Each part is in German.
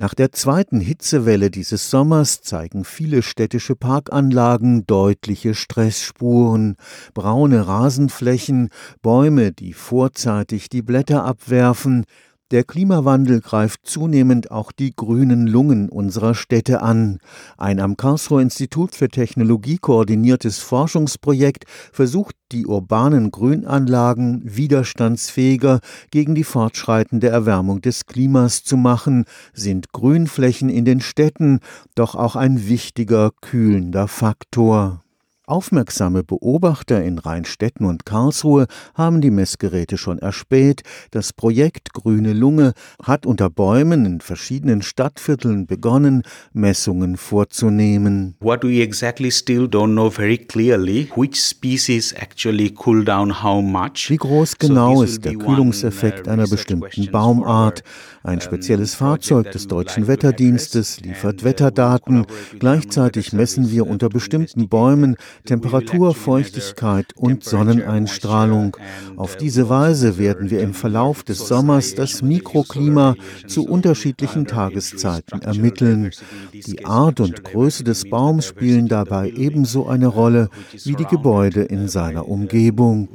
Nach der zweiten Hitzewelle dieses Sommers zeigen viele städtische Parkanlagen deutliche Stressspuren. Braune Rasenflächen, Bäume, die vorzeitig die Blätter abwerfen, der Klimawandel greift zunehmend auch die grünen Lungen unserer Städte an. Ein am Karlsruher Institut für Technologie koordiniertes Forschungsprojekt versucht, die urbanen Grünanlagen widerstandsfähiger gegen die fortschreitende Erwärmung des Klimas zu machen, sind Grünflächen in den Städten doch auch ein wichtiger kühlender Faktor. Aufmerksame Beobachter in Rheinstetten und Karlsruhe haben die Messgeräte schon erspäht. Das Projekt Grüne Lunge hat unter Bäumen in verschiedenen Stadtvierteln begonnen, Messungen vorzunehmen. What we exactly still don't know very clearly, which species actually cool down how much. Wie groß genau ist der Kühlungseffekt einer bestimmten Baumart? Ein spezielles Fahrzeug des deutschen Wetterdienstes liefert Wetterdaten. Gleichzeitig messen wir unter bestimmten Bäumen Temperatur, Feuchtigkeit und Sonneneinstrahlung. Auf diese Weise werden wir im Verlauf des Sommers das Mikroklima zu unterschiedlichen Tageszeiten ermitteln. Die Art und Größe des Baums spielen dabei ebenso eine Rolle wie die Gebäude in seiner Umgebung.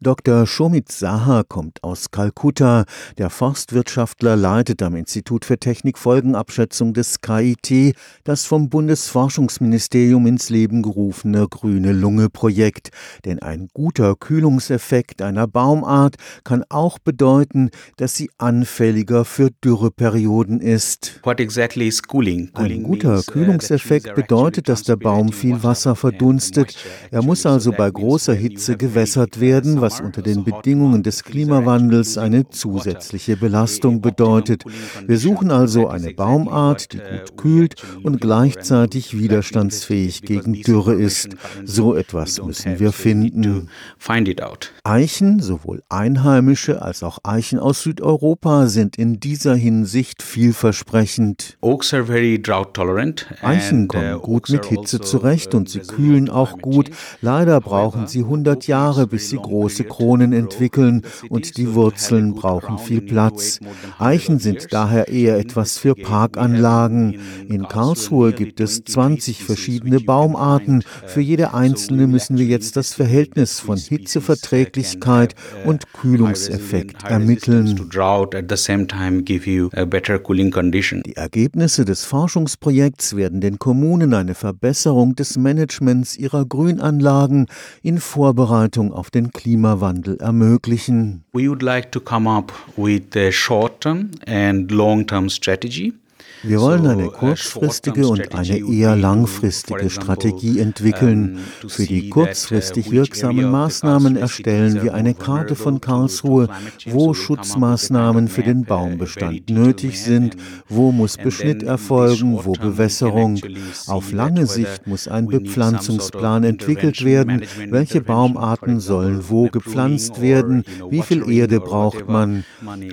Dr. Shomit Saha kommt aus Kalkutta. Der Forstwirtschaftler leitet am Institut für Technikfolgenabschätzung des KIT das vom Bundesforschungsministerium Forschung ins Leben gerufene Grüne Lunge Projekt. Denn ein guter Kühlungseffekt einer Baumart kann auch bedeuten, dass sie anfälliger für Dürreperioden ist. Ein guter uh, Kühlungseffekt bedeutet, dass der Baum viel Wasser verdunstet. Er muss also bei großer Hitze gewässert werden, was unter den Bedingungen des Klimawandels eine zusätzliche Belastung bedeutet. Wir suchen also eine Baumart, die gut kühlt und gleichzeitig widerstandsfähig anfällig gegen Dürre ist. So etwas müssen wir finden. Eichen, sowohl einheimische als auch Eichen aus Südeuropa, sind in dieser Hinsicht vielversprechend. Eichen kommen uh, gut mit Hitze also, zurecht und sie kühlen auch gut. Leider brauchen sie 100 Jahre, bis sie große Kronen entwickeln und die Wurzeln brauchen viel Platz. Eichen sind daher eher etwas für Parkanlagen. In Karlsruhe gibt es 20 verschiedene Baumarten. Für jede einzelne müssen wir jetzt das Verhältnis von Hitzeverträglichkeit und Kühlungseffekt ermitteln. Die Ergebnisse des Forschungsprojekts werden den Kommunen eine Verbesserung des Managements ihrer Grünanlagen in Vorbereitung auf den Klimawandel ermöglichen. We would like to come up with a short-term and long-term strategy wir wollen eine kurzfristige und eine eher langfristige Strategie entwickeln. Für die kurzfristig wirksamen Maßnahmen erstellen wir eine Karte von Karlsruhe, wo Schutzmaßnahmen für den Baumbestand nötig sind, wo muss Beschnitt erfolgen, wo Bewässerung. Auf lange Sicht muss ein Bepflanzungsplan entwickelt werden, welche Baumarten sollen wo gepflanzt werden, wie viel Erde braucht man.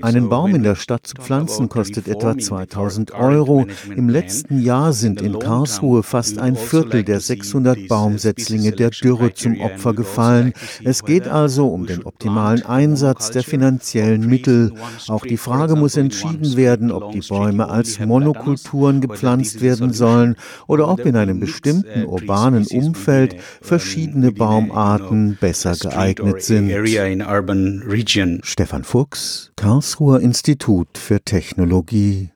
Einen Baum in der Stadt zu pflanzen kostet etwa 2000 Euro. Euro. Im letzten Jahr sind in Karlsruhe fast ein Viertel der 600 Baumsetzlinge der Dürre zum Opfer gefallen. Es geht also um den optimalen Einsatz der finanziellen Mittel. Auch die Frage muss entschieden werden, ob die Bäume als Monokulturen gepflanzt werden sollen oder ob in einem bestimmten urbanen Umfeld verschiedene Baumarten besser geeignet sind. Stefan Fuchs, Karlsruher Institut für Technologie